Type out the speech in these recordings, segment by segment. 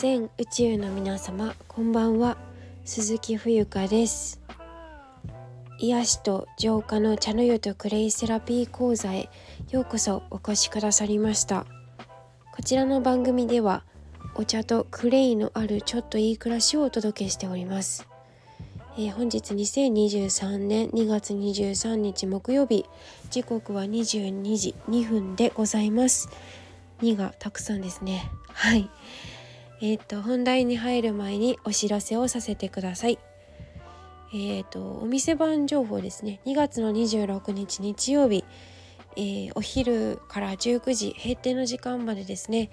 全宇宙の皆様こんばんは。鈴木冬香です。癒しと浄化の茶の湯とクレイセラピー講座へようこそお越しくださりました。こちらの番組ではお茶とクレイのあるちょっといい暮らしをお届けしております。えー、本日2023年2月23日木曜日。時刻は22時2分でございます。2がたくさんですね。はい。えっ、ー、と本題に入る前にお知らせをさせてください。えっ、ー、とお店番情報ですね。2月の26日日曜日。えー、お昼から19時閉店の時間までですね、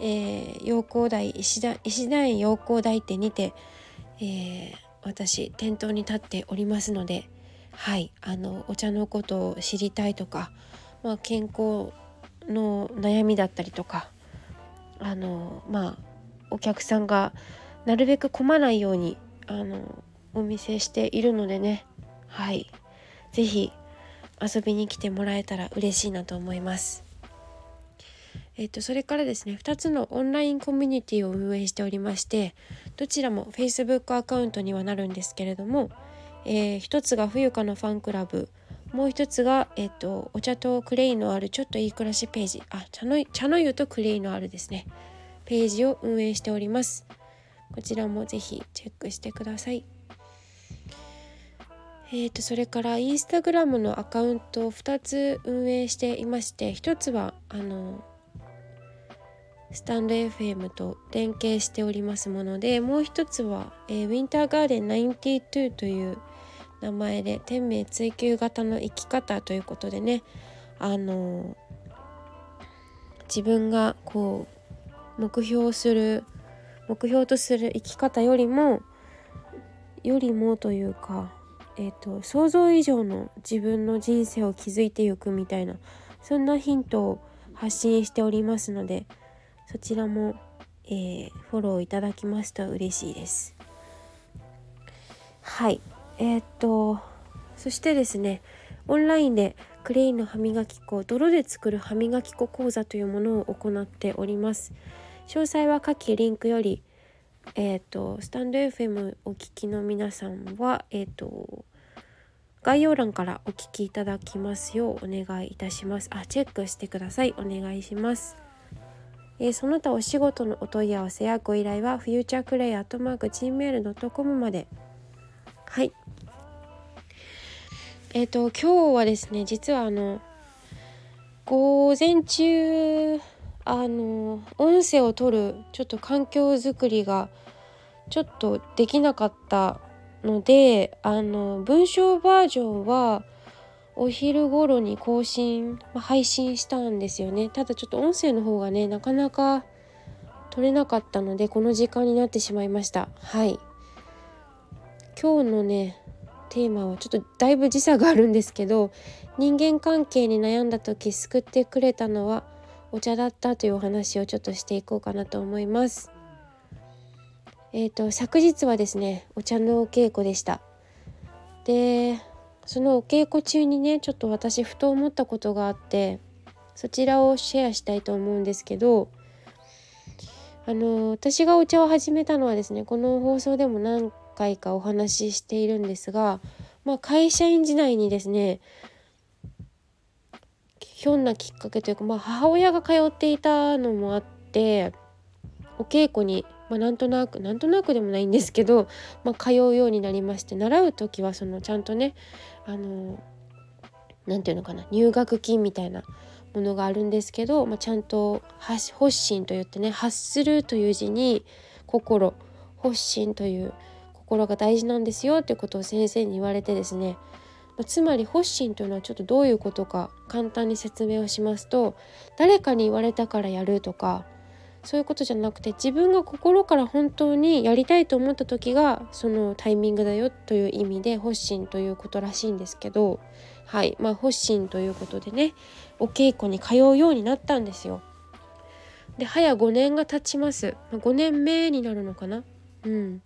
えー、陽光台石田石田園陽光台店にて、え、私店頭に立っておりますのではいあのお茶のことを知りたいとか、まあ、健康の悩みだったりとかあのまあお客さんがなるべく混まないようにあのお見せしているのでね。はい。是非遊びに来てもらえたら嬉しいなと思います。えっと、それからですね2つのオンラインコミュニティを運営しておりましてどちらも Facebook アカウントにはなるんですけれども、えー、1つが冬香のファンクラブもう一つが、えっと、お茶とクレイのあるちょっといい暮らしページ。あ茶の茶の湯とクレイのあるですね。ページを運営しております。こちらもぜひチェックしてください。えーと、それからインスタグラムのアカウントを2つ運営していまして1つはあのスタンド FM と連携しておりますものでもう一つは、えー、ウィンターガーデン92という名前で天命追求型の生き方ということでねあの自分がこう目標する目標とする生き方よりもよりもというか、えーと、想像以上の自分の人生を築いていくみたいなそんなヒントを発信しておりますのでそちらも、えー、フォローいただきますと嬉しいです。はいえー、っとそしてですねオンラインでクレインの歯磨き粉泥で作る歯磨き粉講座というものを行っております詳細は下記リンクよりえっ、とスタンド FM お聞きの皆さんはえっ、と概要欄からお聞きいただきますようお願いいたします。あチェックしてください。お願いします。えー、その他お仕事のお問い合わせやご依頼はフューチャークレイアットマーク Gmail.com まで。はい。えっ、ー、と今日はですね実はあの午前中あの音声を取るちょっと環境づくりがちょっとできなかったのであの文章バージョンはお昼頃に更新、配信したんですよね。ただちょっと音声の方がねなかなか取れなかったのでこの時間になってしまいました。はい。今日のねテーマはちょっとだいぶ時差があるんですけど人間関係に悩んだ時救ってくれたのはお茶だったというお話をちょっとしていこうかなと思います。えっ、ー、と昨日はですねお茶のお稽古でした。でそのお稽古中にねちょっと私ふと思ったことがあってそちらをシェアしたいと思うんですけどあの私がお茶を始めたのはですねこの放送でも何回かお話ししているんですが、まあ、会社員時代にですねひょんなきっかけというか、まあ、母親が通っていたのもあってお稽古にまあ、なんとなくなんとなくでもないんですけど、まあ、通うようになりまして習う時はそのちゃんとねあの何て言うのかな入学金みたいなものがあるんですけど、まあ、ちゃんと発信と言ってね発するという字に心発信という心が大事なんですよっていうことを先生に言われてですね、つまり発信というのはちょっとどういうことか簡単に説明をしますと誰かに言われたからやるとかそういうことじゃなくて自分が心から本当にやりたいと思った時がそのタイミングだよという意味で発信ということらしいんですけどはいまあ発信ということでねお稽古に通うようになったんですよ。で早5年が経ちます。5年目になるのかなうん。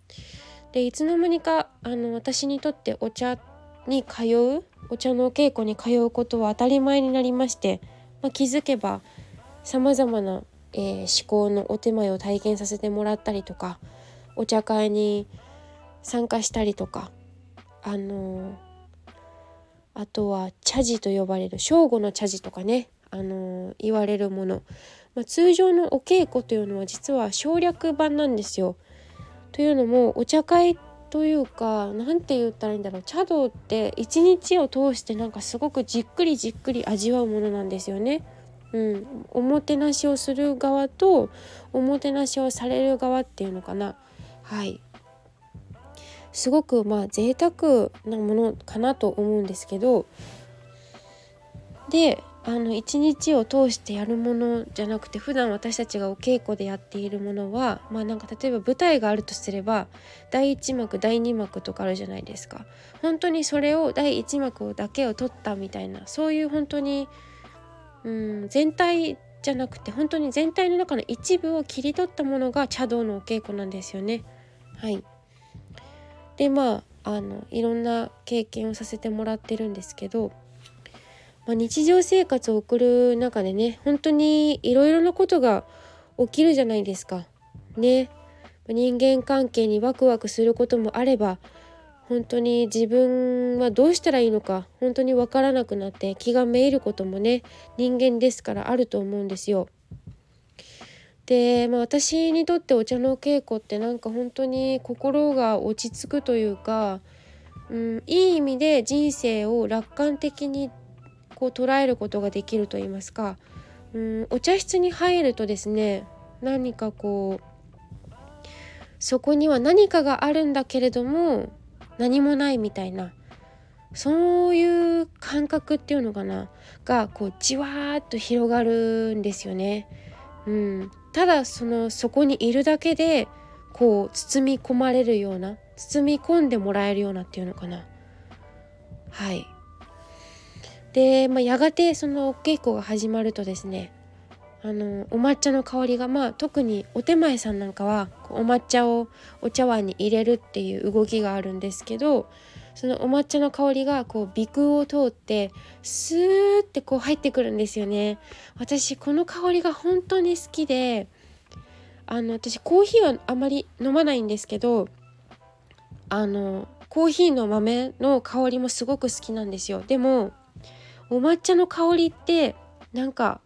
でいつの間にかあの私にとってお茶に通うお茶のお稽古に通うことは当たり前になりまして、まあ、気づけばさまざまなえー、思考のお手前を体験させてもらったりとかお茶会に参加したりとかあのー、あとは茶事と呼ばれる正午の茶事とかね、あのー、言われるもの、まあ、通常のお稽古というのは実は省略版なんですよ。というのもお茶会ってというか何て言ったらいいんだろう。茶道って一日を通してなんかすごくじっくりじっくり味わうものなんですよね。うん、おもてなしをする側とおもてなしをされる側っていうのかな。はい。すごくまあ贅沢なものかなと思うんですけど。であの一日を通してやるものじゃなくて普段私たちがお稽古でやっているものはまあなんか例えば舞台があるとすれば第1幕第2幕とかあるじゃないですか本当にそれを第1幕だけを取ったみたいなそういう本当にうん全体じゃなくて本当に全体の中の一部を切り取ったものが茶道のお稽古なんですよね。はいでまああのいろんな経験をさせてもらってるんですけど、まあ、日常生活を送る中でね本当にいろいろなことが起きるじゃないですか。ね人間関係にワクワクすることもあれば本当に自分はどうしたらいいのか本当に分からなくなって気がめいることもね人間ですからあると思うんですよ。で、まあ、私にとってお茶の稽古ってなんか本当に心が落ち着くというか、うん、いい意味で人生を楽観的にこう捉えることができると言いますか、うん、お茶室に入るとですね何かこうそこには何かがあるんだけれども何もないみたいなそういう感覚っていうのかながこうじわーっと広がるんですよね。うん、ただそのそこにいるだけでこう包み込まれるような包み込んでもらえるようなっていうのかな。はい。で、まあ、やがてそのお稽古が始まるとですねあのお抹茶の香りがまあ特にお手前さんなんかはお抹茶をお茶碗に入れるっていう動きがあるんですけどそのお抹茶の香りがこう鼻腔を通ってスーってこう入ってくるんですよね。私この香りが本当に好きであの私コーヒーはあまり飲まないんですけどあのコーヒーの豆の香りもすごく好きなんですよ。でもお抹茶の香りってなんか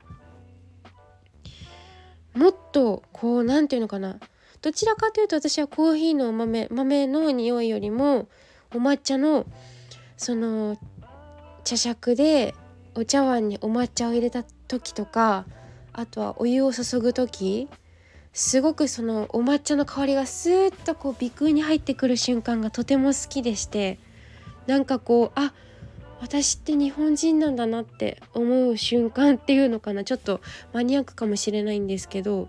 もっとこう何て言うのかな。どちらかというと私はコーヒーの豆豆の匂いよりもお抹茶のその茶杓でお茶碗にお抹茶を入れた時とかあとはお湯を注ぐ時すごくそのお抹茶の香りがスーッとこう鼻腔に入ってくる瞬間がとても好きでしてなんかこうあっ私って日本人なんだなって思う瞬間っていうのかな。ちょっとマニアックかもしれないんですけど。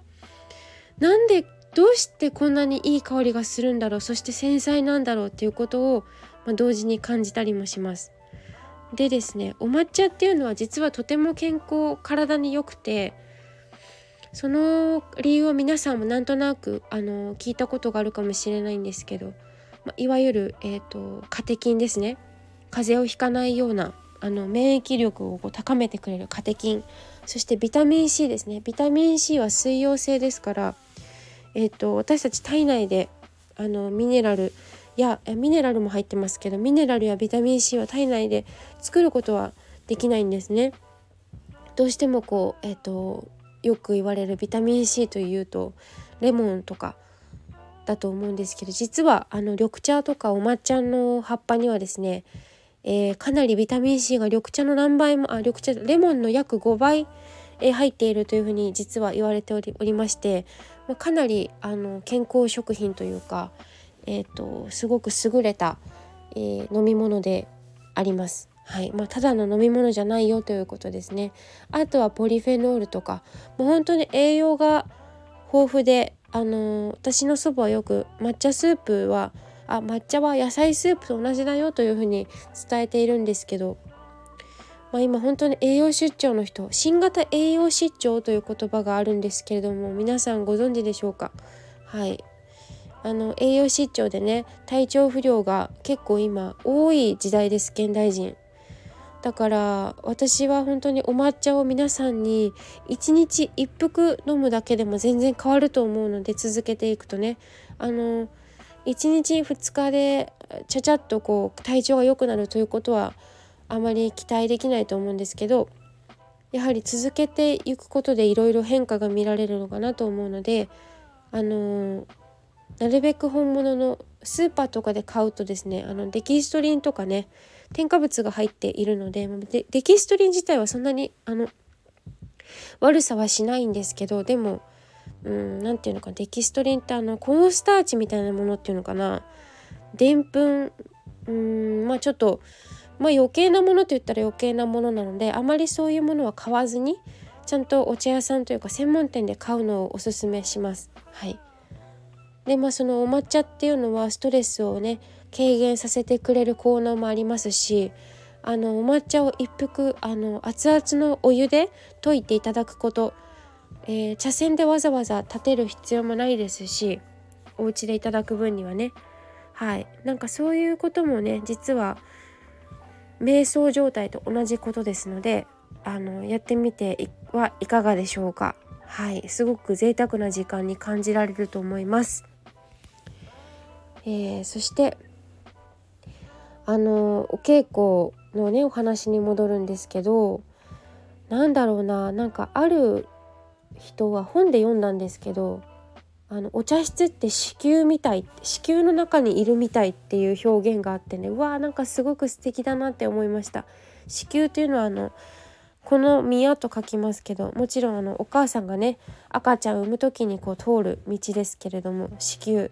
なんでどうしてこんなにいい香りがするんだろう。そして繊細なんだろうっていうことを、まあ、同時に感じたりもします。でですねお抹茶っていうのは実はとても健康体に良くてその理由を皆さんもなんとなくあの聞いたことがあるかもしれないんですけど、まあ、いわゆる、えーと、カテキンですね。風邪をひかないようなあの免疫力をこう高めてくれるカテキンそしてビタミン C ですねビタミン C は水溶性ですからえーと、私たち体内であのミネラルやミネラルも入ってますけどミネラルやビタミン C は体内で作ることはできないんですね。どうしてもこう、えーと、よく言われるビタミン C というとレモンとかだと思うんですけど実はあの緑茶とかお抹茶の葉っぱにはですね、えー、かなりビタミン C が緑茶の何倍もあ緑茶レモンの約5倍、入っているというふうに実は言われておりまして、かなりあの健康食品というか、えーと、すごく優れた、えー、飲み物であります。はいまあ、ただの飲み物じゃないよということですね。あとはポリフェノールとかもう本当に栄養が豊富で、あのー、私の祖母はよく抹茶スープはあ抹茶は野菜スープと同じだよというふうに伝えているんですけどまあ、今本当に栄養失調の人新型栄養失調という言葉があるんですけれども皆さんご存知でしょうか？はい。あの栄養失調でね体調不良が結構今多い時代です現代人。だから私は本当にお抹茶を皆さんに1日1服飲むだけでも全然変わると思うので続けていくとね。あの1日2日でちゃちゃっとこう体調が良くなるということはあまり期待できないと思うんですけどやはり続けていくことでいろいろ変化が見られるのかなと思うのであのなるべく本物のスーパーとかで買うとですねあのデキストリンとかね添加物が入っているのでデデキストリン自体はそんなにあの悪さはしないんですけどでもうん何て言うのかデキストリンってあのコーンスターチみたいなものっていうのかなでんぷんうんまあちょっとまあ余計なものと言ったら余計なものなのであまりそういうものは買わずにちゃんとお茶屋さんというか専門店で買うのをおすすめします。はい、でまあそのお抹茶っていうのはストレスをね軽減させてくれる効能もありますしあのお抹茶を一服あの熱々のお湯で溶いていただくこと、えー、茶筅でわざわざ立てる必要もないですしお家でいただく分にはね。はい。なんかそういうこともね実は瞑想状態と同じことですのであのやってみてはいかがでしょうか。はい。すごく贅沢な時間に感じられると思います、えー、そしてあのお稽古のねお話に戻るんですけどなんだろうな。なんかある人は本で読んだんですけどあのお茶室って子宮みたい子宮の中にいるみたいっていう表現があってねうわーなんかすごく素敵だなって思いました。子宮というのはあのこの宮と書きますけどもちろんあのお母さんがね赤ちゃんを産む時にこう通る道ですけれども子宮。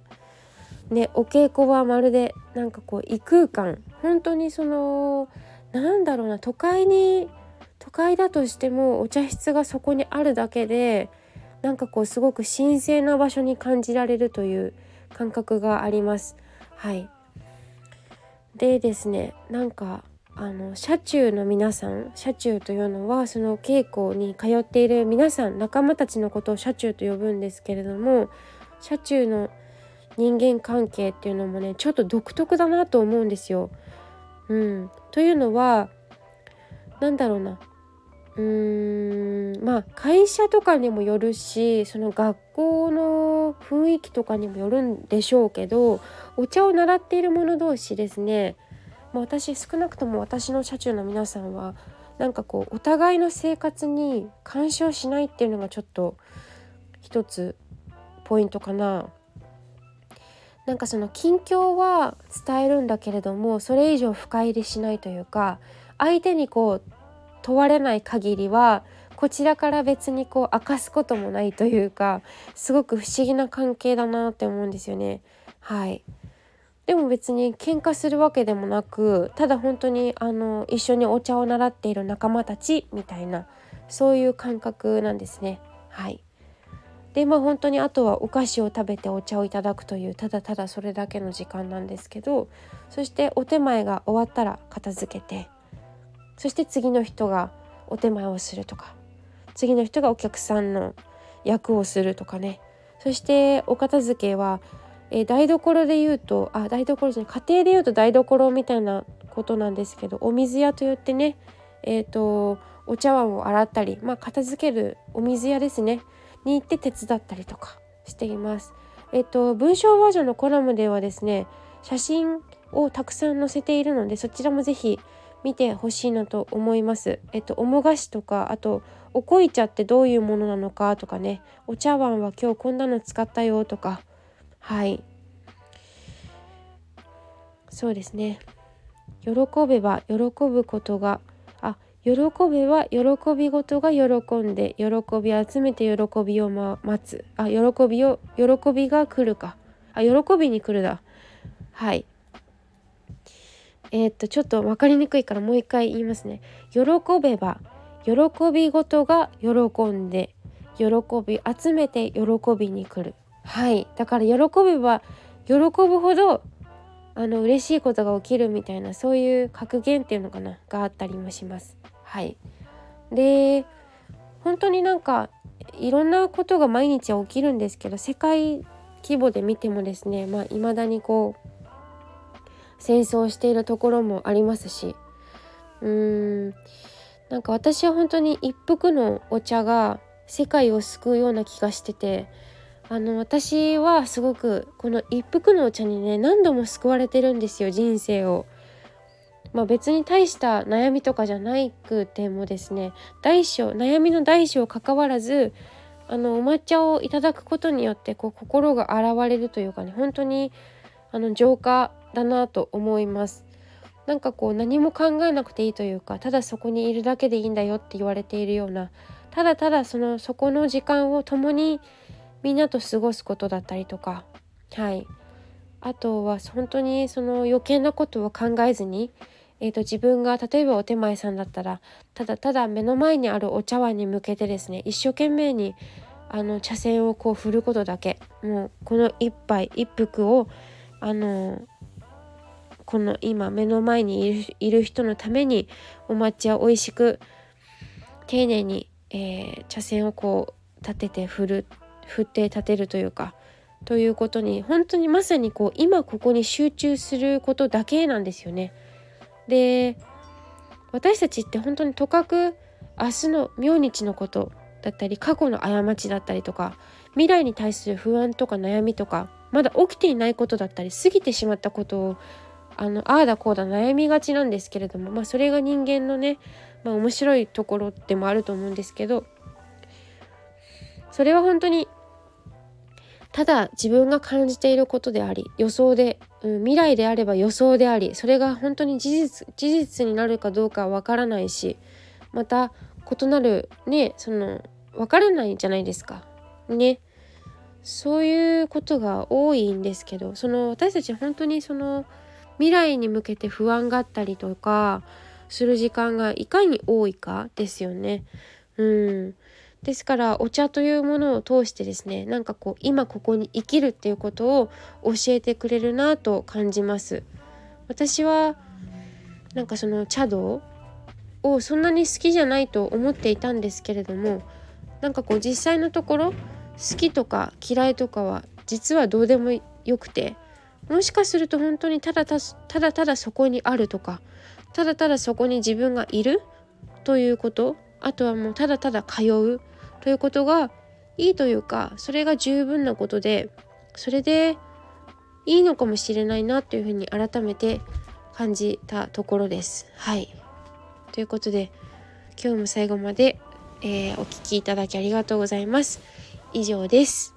ねお稽古はまるでなんかこう異空間。本当にそのなんだろうな都会に都会だとしてもお茶室がそこにあるだけでなんかこうすごく神聖な場所に感じられるという感覚があります。はいでですねなんかあの車中の皆さん車中というのはその稽古に通っている皆さん仲間たちのことを車中と呼ぶんですけれども車中の人間関係っていうのもねちょっと独特だなと思うんですよ。うん、というのは何だろうなうーんまあ会社とかにもよるしその学校の雰囲気とかにもよるんでしょうけどお茶を習っている者同士ですね、まあ、私少なくとも私の車中の皆さんはなんかこうお互いの生活に干渉しないっていうのがちょっと一つポイントかな。なんかその近況は伝えるんだけれどもそれ以上深入りしないというか相手にこう問われない限りはこちらから別にこう明かすこともないというかすごく不思議な関係だなって思うんですよね。はいでも別に喧嘩するわけでもなくただ本当にあの一緒にお茶を習っている仲間たちみたいなそういう感覚なんですね。はいでまあ本当にあとはお菓子を食べてお茶をいただくというただただそれだけの時間なんですけどそしてお手前が終わったら片付けてそして次の人がお手前をするとか次の人がお客さんの役をするとかねそしてお片付けは、えー、台所で言うとあ台所じゃない家庭で言うと台所みたいなことなんですけどお水屋といってねえっ、ー、とお茶碗を洗ったりまあ片付けるお水屋ですねに行って手伝ったりとかしています。えっと文章バージョンのコラムではですね写真をたくさん載せているのでそちらも是非見てほしいなと思います。えっとおも菓子とかあとお濃茶ってどういうものなのかとかね。お茶碗は今日こんなの使ったよとか。はい。そうですね。喜べば喜ぶことがあ喜べは喜び事が喜んで喜び集めて喜びを、ま、待つ。あ喜びを喜びが来るか。あ喜びに来るだ。はい。えー、っとちょっと分かりにくいからもう一回言いますね。喜べば喜び事が喜んで喜び集めて喜びに来る。はい。だから喜べば喜ぶほどあの嬉しいことが起きるみたいなそういう格言っていうのかな？があったりもします。はい。で本当になんかいろんなことが毎日起きるんですけど世界規模で見てもですねまあ未だにこう戦争しているところもありますしうーんなんか私は本当に一服のお茶が世界を救うような気がしててあの私はすごくこの一服のお茶にね何度も救われてるんですよ人生を。まあ、別に大した悩みとかじゃないくてもですね大小悩みの大小かかわらずあのお抹茶をいただくことによってこう心が洗われるというかね本当にあの浄化だなと思います。なんかこう何も考えなくていいというかただそこにいるだけでいいんだよって言われているようなただただそのそこの時間を共にみんなと過ごすことだったりとかはいあとは本当にその余計なことを考えずにえーと、自分が例えばお手前さんだったらただただ目の前にあるお茶碗に向けてですね一生懸命にあの茶筅をこう振ることだけもうこの一杯一服をあのこの今目の前にいる人のためにお抹茶を美味しく丁寧に、えー、茶筅をこう立てて振る振って立てるというかということに本当にまさにこう今ここに集中することだけなんですよね。で私たちって本当にとかく明日の明日のことだったり過去の過ちだったりとか未来に対する不安とか悩みとかまだ起きていないことだったり過ぎてしまったことをあのああだこうだ悩みがちなんですけれどもまあそれが人間のね、まあ、面白いところでもあると思うんですけどそれは本当にただ自分が感じていることであり予想で、うん、未来であれば予想でありそれが本当に事実事実になるかどうかはわからないしまた異なるねそのわからないじゃないですか。ね。そういうことが多いんですけどその私たち本当にその未来に向けて不安があったりとかする時間がいかに多いかですよね。うん、ですからお茶というものを通してですねなんかこう今ここに生きるっていうことを教えてくれるなと感じます私はなんかその茶道をそんなに好きじゃないと思っていたんですけれどもなんかこう実際のところ好きとか嫌いとかは実はどうでもよくてもしかすると本当にただただただそこにあるとかただただそこに自分がいるということあとはもうただただ通うということがいいというかそれが十分なことでそれでいいのかもしれないなというふうに改めて感じたところです。はいということで今日も最後まで、えー、お聴きいただきありがとうございます。以上です。